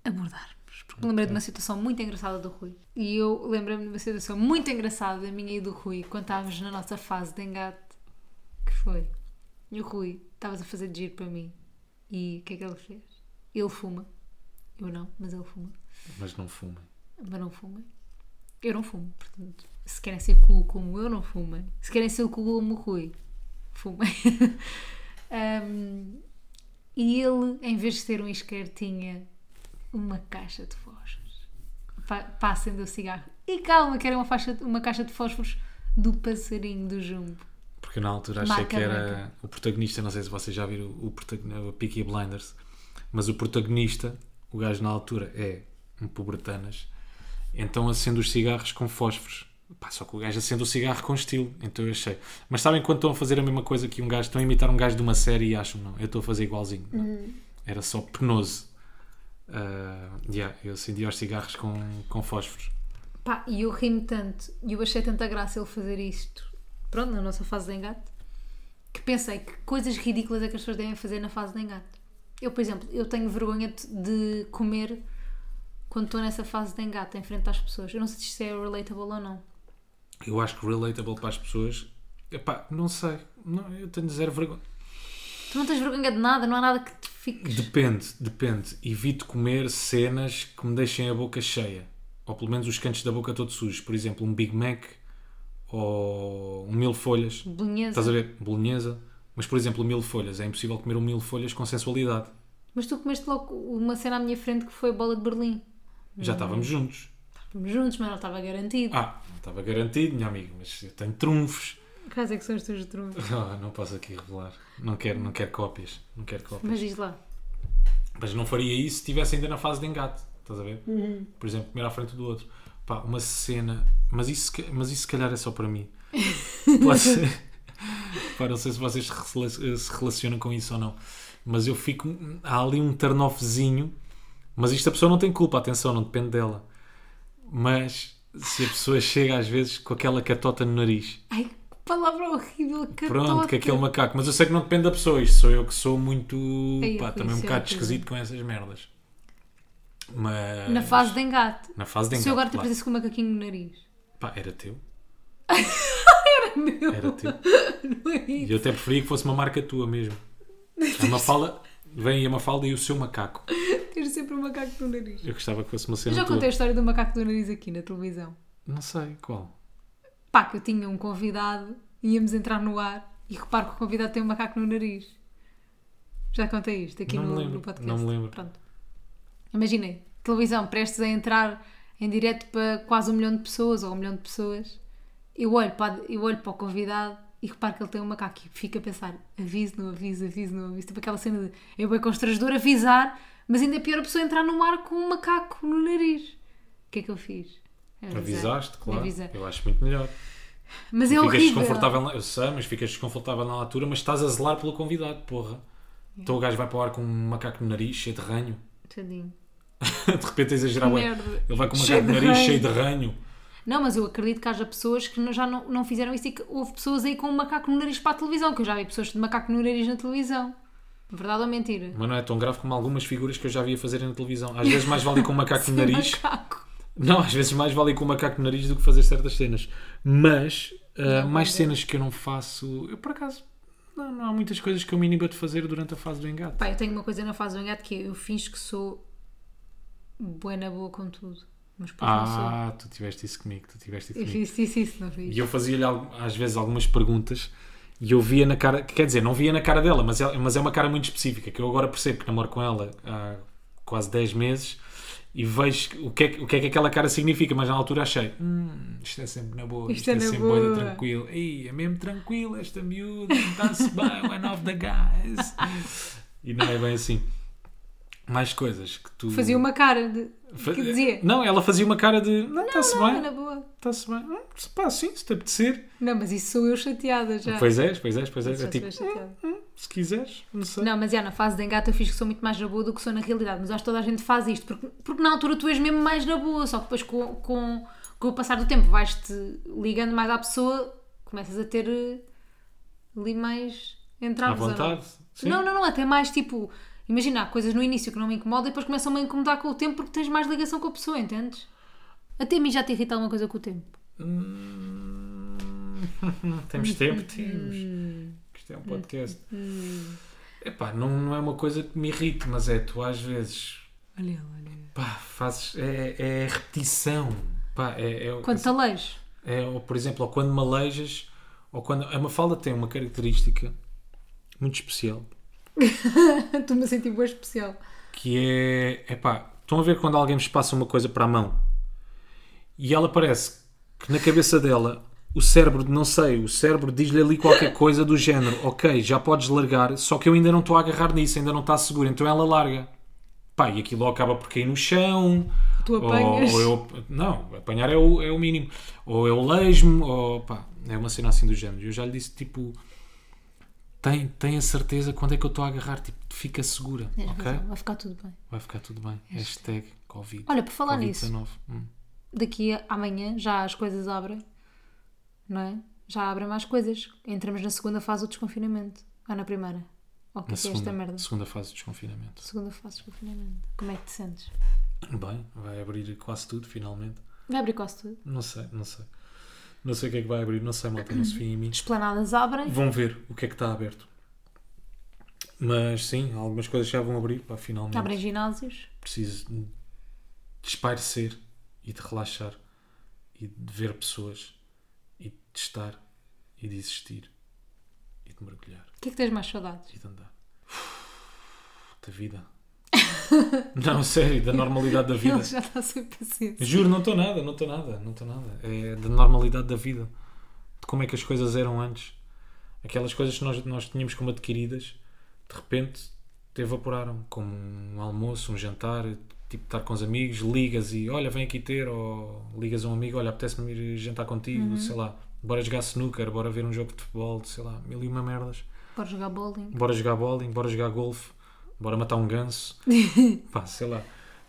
abordarmos. Porque me lembrei de uma situação muito engraçada do Rui. E eu lembrei-me de uma situação muito engraçada da minha e do Rui quando estávamos na nossa fase de engate. Que foi? E o Rui, estavas a fazer de giro para mim. E o que é que ele fez? Ele fuma. Eu não, mas ele fuma. Mas não fumem. Mas não fumem. Eu não fumo, portanto, se querem ser cool como eu, não fumem. Se querem ser cool como o Rui, fumem. [LAUGHS] Um, e ele, em vez de ter um isqueiro, tinha uma caixa de fósforos. Pa- Para acender o cigarro. E calma, que era uma, faixa, uma caixa de fósforos do passarinho do jumbo. Porque na altura achei Marca que era branca. o protagonista, não sei se vocês já viram o, o Peaky Blinders, mas o protagonista, o gajo na altura, é um pobretanas, então acende os cigarros com fósforos. Pá, só que o gajo acende o cigarro com estilo, então eu achei. Mas sabem quando estão a fazer a mesma coisa que um gajo, estão a imitar um gajo de uma série e acham, não, eu estou a fazer igualzinho. Uhum. Era só penoso. Ah, yeah, eu acendia os cigarros com, com fósforos. Pá, e eu ri-me tanto, e eu achei tanta graça ele fazer isto, pronto, na nossa fase de engate, que pensei que coisas ridículas é que as pessoas devem fazer na fase de engate. Eu, por exemplo, eu tenho vergonha de- comer quando estou nessa fase de engate, em frente às pessoas. Eu não sei se isto é relatable ou não. Eu acho que relatable para as pessoas, epá, não sei, não, eu tenho zero vergonha. Tu não tens vergonha de nada, não há nada que te fiques. Depende, depende. Evito comer cenas que me deixem a boca cheia. Ou pelo menos os cantos da boca todos sujos. Por exemplo, um Big Mac ou um mil folhas. Bolonhesa. Estás a ver? Bolonhesa. Mas, por exemplo, mil folhas. É impossível comer um mil folhas com sensualidade. Mas tu comeste logo uma cena à minha frente que foi a bola de Berlim. Já estávamos juntos. Estávamos juntos, mas não estava garantido. Ah, não estava garantido, minha amiga, mas eu tenho trunfos. Quais é que são os teus trunfos? [LAUGHS] Ah, não posso aqui revelar. Não quero, não quero cópias. Não quero cópias. Mas diz lá. Mas não faria isso se estivesse ainda na fase de engate. Estás a ver? Uhum. Por exemplo, comer à frente do outro. Pá, uma cena. Mas isso, mas isso se calhar é só para mim. [LAUGHS] Pode ser. Pá, não sei se vocês se rela- se relacionam com isso ou não. Mas eu fico. Há ali um turn-offzinho. Mas isto a pessoa não tem culpa, atenção, não depende dela. Mas se a pessoa chega às vezes com aquela catota no nariz. Ai, que palavra horrível, catota. Pronto, que aquele macaco. Mas eu sei que não depende da pessoa. Isto sou eu que sou muito. Ei, pá, também um bocado esquisito com essas merdas. Mas. Na fase de engate. Na fase de Se eu agora te aparecesse com um macaquinho no nariz. Pá, era teu. [LAUGHS] Meu, Era teu. [LAUGHS] não é E eu até preferia que fosse uma marca tua mesmo. A Mafalda. Vem a Mafalda e o seu macaco. Ter sempre um macaco no nariz. Eu gostava que fosse uma Eu cena já tua. contei a história do macaco do nariz aqui na televisão. Não sei qual. Pá, que eu tinha um convidado, íamos entrar no ar e reparo que o convidado tem um macaco no nariz. Já contei isto aqui Não no, lembro, no podcast. não me lembro. Pronto. Imaginei, televisão prestes a entrar em direto para quase um milhão de pessoas ou um milhão de pessoas. Eu olho para, eu olho para o convidado e reparo que ele tem um macaco e fico a pensar: aviso, não aviso, aviso, não aviso. Tipo aquela cena de é bem constrangedor avisar, mas ainda é pior a pessoa entrar no mar com um macaco no nariz. O que é que eu fiz? Avisei. Avisaste, claro. Eu acho muito melhor. Mas é ficas horrível. desconfortável, eu sei, mas ficas desconfortável na altura, mas estás a zelar pelo convidado, porra. Então o gajo vai para o ar com um macaco no nariz, cheio de ranho. Tadinho. [LAUGHS] de repente a exagerar. Ele vai com um macaco no de nariz, cheio de ranho. Não, mas eu acredito que haja pessoas que já não, não fizeram isso e que houve pessoas aí com um macaco no nariz para a televisão, que eu já vi pessoas de macaco no nariz na televisão. Verdade ou mentira? Mas não é tão grave como algumas figuras que eu já via fazerem na televisão. Às vezes mais vale ir com um macaco [LAUGHS] no nariz. Macaco. Não, às vezes mais vale ir com um macaco no nariz do que fazer certas cenas. Mas, uh, mais não. cenas que eu não faço. Eu, por acaso, não, não há muitas coisas que eu me inibo de fazer durante a fase do engate. Pá, eu tenho uma coisa na fase do engate que é, eu finjo que sou boa na boa com tudo. Mas depois não sou. Ah, tu tiveste isso comigo, tu tiveste isso Eu comigo. fiz isso, isso, não fiz. E eu fazia-lhe às vezes algumas perguntas e eu via na cara, quer dizer, não via na cara dela, mas é, mas é uma cara muito específica que eu agora percebo que namoro com ela há quase 10 meses e vejo o que, é, que- o que é que aquela cara significa, mas na altura achei, hum, isto é sempre na boa, Isto isto, é é, sempre boa." boa, tranquilo, Ei, é mesmo tranquilo esta miúda, está-se bem, one of the guys. E não é bem assim. Mais coisas que tu. Fazia uma cara de. Que dizia. Não, ela fazia uma cara de. Não, está-se bem. na boa. Está-se bem. Hum, pá, sim, se te apetecer. Não, mas isso sou eu chateada já. Pois és, pois és, pois és. É tipo, chateada. hum, se quiseres, não sei. Não, mas já na fase de engate eu fiz que sou muito mais na boa do que sou na realidade. Mas acho que toda a gente faz isto. Porque, porque na altura tu és mesmo mais na boa. Só que depois com, com, com o passar do tempo vais-te ligando mais à pessoa, começas a ter eh, ali mais À ou não? vontade. Não, não, não, até mais tipo. Imagina, há coisas no início que não me incomodam e depois começam-me a incomodar com o tempo porque tens mais ligação com a pessoa, entendes? Até a mim já te irrita alguma coisa com o tempo. [LAUGHS] Temos tempo, temos. Isto é um podcast. Epá, não, não é uma coisa que me irrite, mas é tu às vezes Olha, olha. pá, fazes. É, é repetição. Pá, é, é, Quando te aleijo. é, ou, por exemplo, ou quando me aleijas, ou quando. A Mafalda tem uma característica muito especial [LAUGHS] Estou-me a sentir boa especial. que é. Epá, estão a ver quando alguém vos passa uma coisa para a mão e ela parece que na cabeça dela o cérebro, não sei, o cérebro diz-lhe ali qualquer [LAUGHS] coisa do género, ok, já podes largar, só que eu ainda não estou a agarrar nisso, ainda não está seguro, então ela larga. Pá, e aquilo acaba por cair no chão. Tu ou- apanhas. Ou, eu, não, apanhar é o, é o mínimo. Ou eu lejo-me, ou pá, é uma cena assim do género. Eu já lhe disse, tipo, tem, tem a certeza quando é que eu estou a agarrar, tipo, fica segura, Tens ok? razão, vai ficar tudo bem. Vai ficar tudo bem. Hashtag Covid. Olha, por falar Covid-19. Hum. Daqui a amanhã já as coisas abrem, não é? Já abrem mais coisas. Entramos na segunda fase do desconfinamento. Ou na primeira? Ou que Na é que é esta segunda, merda? segunda fase de desconfinamento. Segunda fase de desconfinamento. Como é que te sentes? Bem, vai abrir quase tudo, finalmente. Vai abrir quase tudo. Não sei, não sei. Não sei o que é que vai abrir, não sei, malta, não se fiem em mim. Esplanadas abrem. Vão ver o que é que está aberto. Mas sim, algumas coisas já vão abrir, pá, finalmente. Abrem ginásios. Preciso de espairecer e de relaxar e de ver pessoas e de estar e de existir e de mergulhar O que é que tens mais saudades? e de andar. Da vida, [LAUGHS] Não, sério, da normalidade da vida. Ele já está sem paciência. Juro, não estou nada, não estou nada, não estou nada. É da normalidade da vida. De como é que as coisas eram antes. Aquelas coisas que nós, nós tínhamos como adquiridas, de repente te evaporaram. Como um almoço, um jantar, tipo estar com os amigos, ligas e olha, vem aqui ter, ou ligas a um amigo, olha, apetece-me ir jantar contigo, sei lá, bora jogar snooker, bora ver um jogo de futebol, sei lá, mil e uma merdas. Para jogar bowling. Bora jogar bowling, bora jogar golfe, bora matar um ganso, [LAUGHS] pá, sei lá.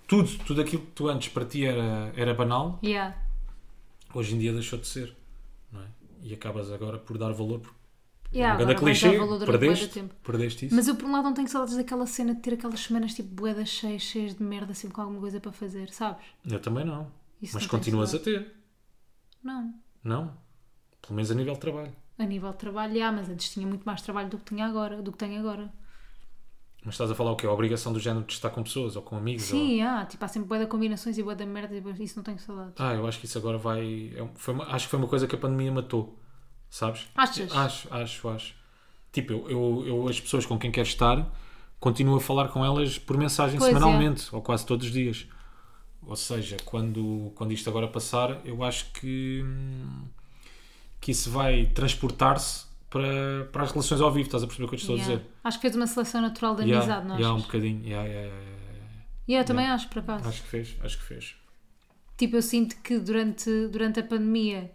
Tudo, tudo aquilo que tu antes para ti era, era banal, Yeah. hoje em dia deixou de ser. Não é? E acabas agora por dar valor. Porque Yeah, um clichê, perdeste, perdeste isso. Mas eu por um lado não tenho saudades daquela cena de ter aquelas semanas tipo boedas cheias, cheias de merda, sempre com alguma coisa para fazer, sabes? Eu também não. Isso Mas não continuas a ter, Não. não? Pelo menos a nível de trabalho. A nível de trabalho, yeah, mas antes tinha muito mais trabalho do que tinha agora, do que tenho agora. Mas estás a falar o quê? A obrigação do género de estar com pessoas ou com amigos? ou- Sim, ah, tipo, há sempre boa de combinações e boa de merda e isso não tenho saudades. Ah, eu acho que isso agora vai. é foi uma- acho que foi uma coisa que a pandemia matou. Sabes? Achas? Acho, acho, acho. Tipo, eu, eu, eu as pessoas com quem quero estar, continuo a falar com elas por mensagem Pois é. semanalmente, ou quase todos os dias. Ou seja, quando, quando isto agora passar, eu acho que, hum, que isso vai transportar-se para, para as relações ao vivo. Estás a perceber o que eu te estou Yeah. a dizer? Acho que fez uma seleção natural da Yeah, amizade, não yeah, um bocadinho. Yeah, yeah, yeah, yeah, yeah. E eu também acho, por acaso. Acho que fez, acho que fez. Tipo, eu sinto que durante, durante a pandemia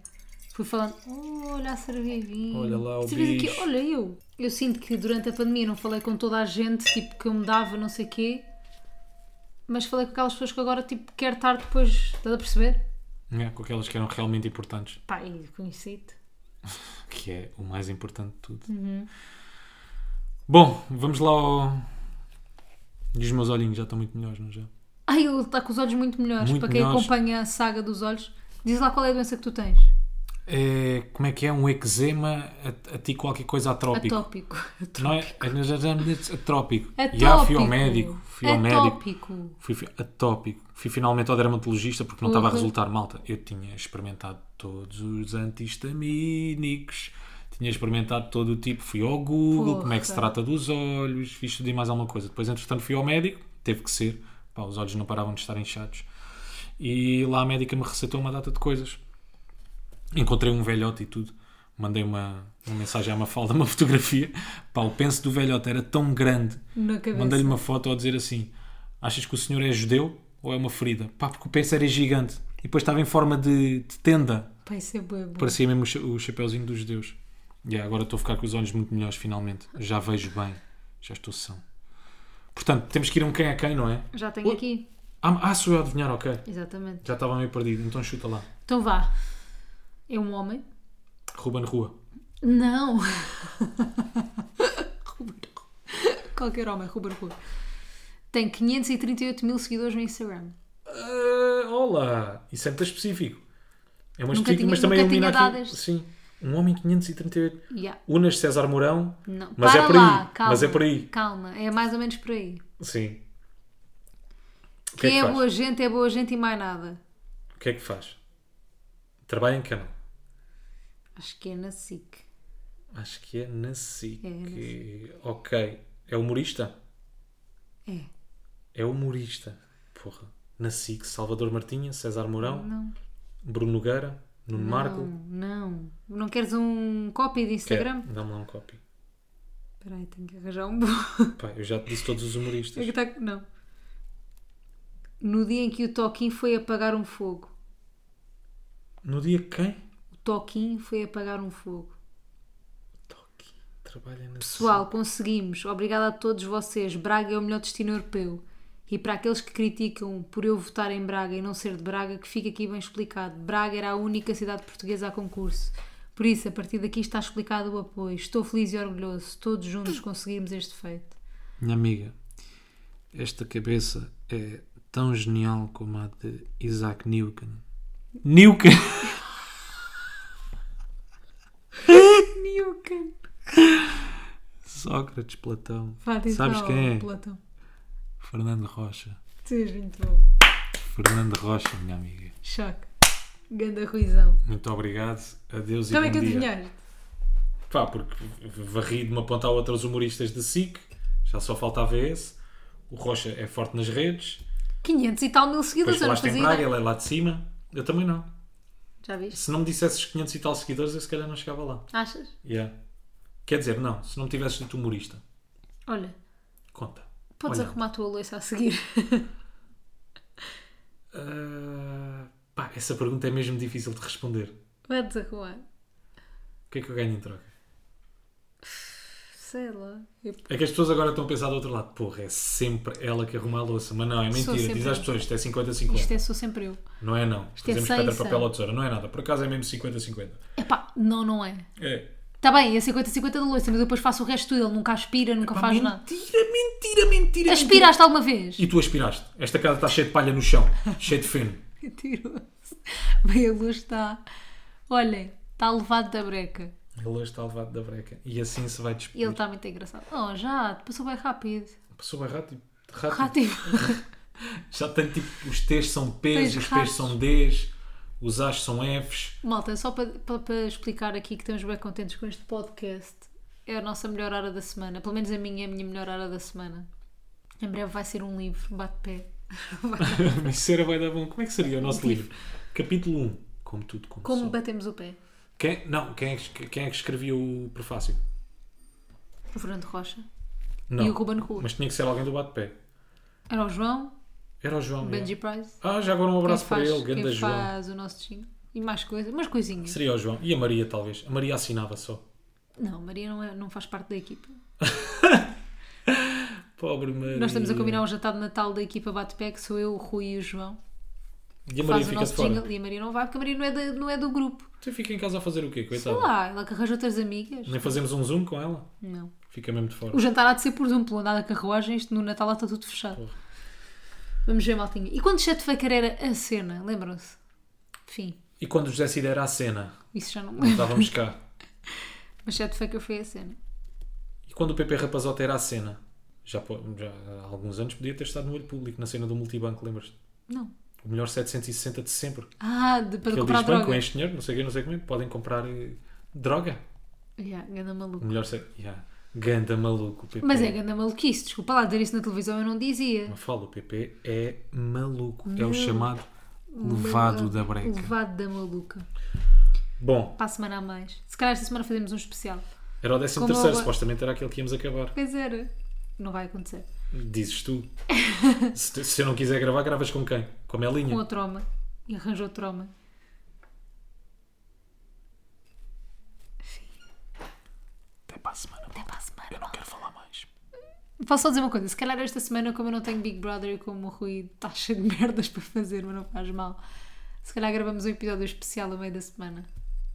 fui falando, "Oh, olha a cerveja vinho. Olha lá o Cerveja aqui, bicho. olha eu. Eu sinto que durante a pandemia não falei com toda a gente, tipo, que eu me dava, não sei quê. Mas falei com aquelas pessoas que agora, tipo, quero estar depois, estás a perceber? Yeah, com aquelas que eram realmente importantes. Pá, e conheci-te. [LAUGHS] que é o mais importante de tudo. Uhum. Bom, vamos lá ao. E os meus olhinhos já estão muito melhores, não já? Ai, ele está com os olhos muito melhores. Muito Para quem melhores. acompanha a saga dos olhos, diz lá qual é a doença que tu tens. É, como é que é? Um eczema a, a ti qualquer coisa atrópico. Atópico. [LAUGHS] Não é? é atrópico. Atópico. Já fui ao médico. Fui ao médico. Atópico. Fui, fui- atópico. Fui finalmente ao dermatologista porque não estava a resultar malta. Eu tinha experimentado todos os antihistamínicos. Tinha experimentado todo o tipo. Fui ao Google, Porra. como é que se trata dos olhos. Fiz tudo e mais alguma coisa. Depois, entretanto, fui ao médico. Teve que ser. Pá, os olhos não paravam de estar inchados. E lá a médica me receitou uma data de coisas. Encontrei um velhote e tudo. Mandei uma, uma mensagem à Mafalda, [LAUGHS] uma fotografia. Pá, o penso do velhote era tão grande Na cabeça. Mandei-lhe uma foto a dizer assim: Achas que o senhor é judeu ou é uma ferida? Pá, porque o penso era gigante e depois estava em forma de, de tenda. Pá, isso é bué bom. Parecia mesmo o, cha- o chapeuzinho dos judeus. E agora estou a ficar com os olhos muito melhores, finalmente. Já vejo bem, já estou são. Portanto, temos que ir a um quem a quem, não é? Já tenho Ui. aqui. Ah, ah, sou eu a adivinhar, ok. Exatamente. Já estava meio perdido, então chuta lá. Então vá. É um homem? Ruben Rua. Não. [LAUGHS] Ruben Rua. Qualquer homem, Ruben Rua. Tem 538 mil seguidores no Instagram. Ah, olá! Isso é muito específico. É uma Nunca específico, tinha- mas também é um tinha aqui. Sim. Um homem 538. Yeah. Unas César Mourão. Não. Mas Para é por lá, aí, Calma, mas é por aí. Calma, é mais ou menos por aí. Sim. Que Quem é é, que faz? boa gente é boa gente e mais nada. O que é que faz? Trabalha em canal. Acho que é na SIC. Acho que é na SIC. É, na Ok. É humorista? É. É humorista. Porra. Na SIC. Salvador Martinha, César Mourão, Não. Bruno Nogueira, Nuno Marco. Não, não. Não queres um copy de Instagram? Dá-me lá um copy. Espera aí, tenho que arranjar um bom. Pá, eu já te disse todos os humoristas. É tá- Não. No dia em que o Toquinho foi apagar um fogo. No dia que quem? Toquinho foi apagar um fogo. Toque. Trabalha na Pessoal, conseguimos. Obrigada a todos vocês. Braga é o melhor destino europeu. E para aqueles que criticam por eu votar em Braga e não ser de Braga, que fique aqui bem explicado. Braga era a única cidade portuguesa a concurso. Por isso, a partir daqui está explicado o apoio. Estou feliz e orgulhoso. Todos juntos conseguimos este feito. Minha amiga, esta cabeça é tão genial como a de Isaac Newton. Newton! [LAUGHS] Newton. Sócrates, Platão. Vá, Sabes quem é? Platão. Fernando Rocha. Seja muito bom. Fernando Rocha, minha amiga. Choque. Ganda ruizão. Muito obrigado. Adeus Como e é bom que dia. adivinhaste? Pá, porque varri de uma ponta à outra os humoristas de SIC. Já só faltava esse. O Rocha é forte nas redes. 500 e tal mil seguidores, Depois eu não falaste em fazia ideia. ele é lá de cima. Eu também não. Já viste? Se não me dissesses 500 e tal seguidores, eu se calhar não chegava lá. Achas? Yeah. Quer dizer, não, se não me tivesses dito humorista. Olha, Conta. podes Olha, arrumar a tua louça a seguir. [LAUGHS] ah, pá, essa pergunta é mesmo difícil de responder. Podes arrumar. O que é que eu ganho em troca? Sei lá. Eu- É que as pessoas agora estão a pensar do outro lado. Porra, é sempre ela que arruma a louça. Mas não, é Sou mentira. Diz às eu. pessoas, isto é 50-50. Isto é só sempre eu. Não é não. Isto é Fazemos 100 pedra, papel 100. ou tesoura. Não é nada. Por acaso é mesmo 50-50. Epá, não, não é. É. Está bem, é 50-50 da louça, mas eu depois faço o resto tudo. Ele nunca aspira, nunca Pá, faz nada. mentira, mentira, mentira. Aspiraste alguma vez? E tu aspiraste. Esta casa está cheia de palha no chão. cheia de feno. [LAUGHS] Mentiroso. Bem, a luz está. Olhem, está levado da breca. Ele hoje está levado da breca. E assim se vai E despedir. ele está muito engraçado. Oh, já, passou bem rápido. Passou bem rápido. rápido. Rápido. [LAUGHS] Já tem tipo, os T's são P's, Tens os P's são D's, os A's são F's. Malta, só para, para, para explicar aqui que estamos bem contentes com este podcast. É a nossa melhor hora da semana. Pelo menos a minha é a minha melhor hora da semana. Em breve vai ser um livro, bate-pé. Era [LAUGHS] vai dar [LAUGHS] bom. Como é que seria o nosso livro? Capítulo 1. Como tudo começou. Como batemos o pé? Quem, não, quem é, que, quem é que escrevia o prefácio? O Fernando Rocha. Não. E o Ruben Rua. Mas tinha que ser alguém do bate-pé. Era o João, Era o João. Benji é. Price. Ah, já agora um abraço quem para faz, ele, quem ganda João. faz o nosso destino. E mais coisas, umas coisinhas. Seria o João. E a Maria, talvez. A Maria assinava só. Não, Maria não, é, não faz parte da equipa. [LAUGHS] Pobre Maria. Nós estamos a combinar o jantar de Natal da equipa Bate-Pé, que sou eu, o Rui e o João. E a Maria Faz o fica de nosso fora. jingle e a Maria não vai, porque a Maria não é, da- não é do grupo. Você fica em casa a fazer o quê? Sei Coitada. lá, ela que arranja outras amigas. Nem fazemos um zoom com ela? Não. Fica mesmo de fora. O jantar há de ser por Zoom, pelo andar da carruagem, isto no Natal está tudo fechado. Porra. Vamos ver, maltinha. E quando Chet Faker era a cena, lembram-se? Enfim, E quando o José Cid era a cena, isso já não me não lembro. estávamos cá. [LAUGHS] Mas Chet Faker foi a cena. E quando o PP Rapazote era a cena? Já, já há alguns anos podia ter estado no olho público, na cena do multibanco, lembras-te? Não. O melhor 760 de sempre. Ah, de, para Que ele comprar diz banco, droga. enche dinheiro, não sei o quê, não sei como é. Podem comprar eh, droga. Yeah, ganda O maluco. melhor set... yeah. Ganda maluco o PP. Mas é ganda maluquice, desculpa lá, dizer isso na televisão eu não dizia. Não falo, o PP é maluco. É Meu- o chamado levado da breca. Levado da maluca. Bom, Para a semana a mais. Se calhar esta semana fazemos um especial. era o 13 Como terceiro, agora- supostamente era aquele que íamos acabar. Pois era. Não vai acontecer. Dizes tu. [LAUGHS] se, se eu não quiser gravar, gravas com quem? Com a Melinha? Com a troma. E arranjou troma. Até para a semana. Até para a semana. Eu não quero falar mais. Posso só dizer uma coisa? Se calhar esta semana, como eu não tenho Big Brother e como o Rui está cheio de [LAUGHS] merdas para fazer, mas não faz mal, se calhar gravamos um episódio especial a meio da semana.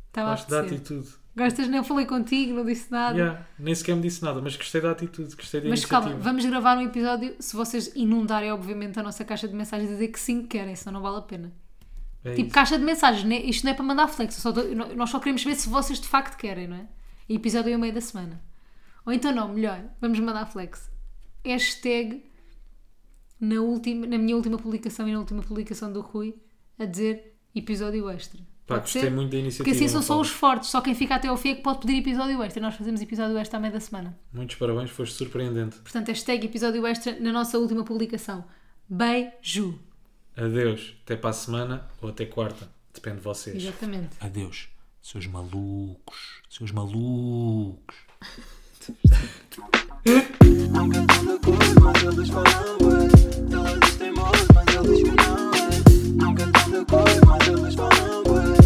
Estava a Gosto da atitude. Gostas? Nem falei contigo, não disse nada. Yeah, nem sequer me disse nada, mas gostei da atitude, gostei da Mas iniciativa. calma, vamos gravar um episódio se vocês inundarem, obviamente, a nossa caixa de mensagens e dizer que sim que querem, senão não vale a pena. É Tipo, isso. caixa de mensagens, né? isto não é para mandar flex, eu só dou- nós só queremos saber se vocês de facto querem, não é? E episódio é ao meio da semana. Ou então não, melhor, vamos mandar flex. Hashtag na, última, na minha última publicação e na última publicação do Rui a dizer episódio extra. Pá, gostei ser? muito da iniciativa. Porque assim são só os fortes, só quem fica até ao fim é que pode pedir episódio extra. Nós fazemos episódio extra à meia da semana. Muitos parabéns, foste surpreendente. Portanto, hashtag episódio extra na nossa última publicação. Beijo. Adeus. Até para a semana ou até quarta. Depende de vocês. Exatamente. Adeus. Seus malucos. Seus malucos. Mas eles falam. Mas eles Não cantando cor, mas eles falam coisa.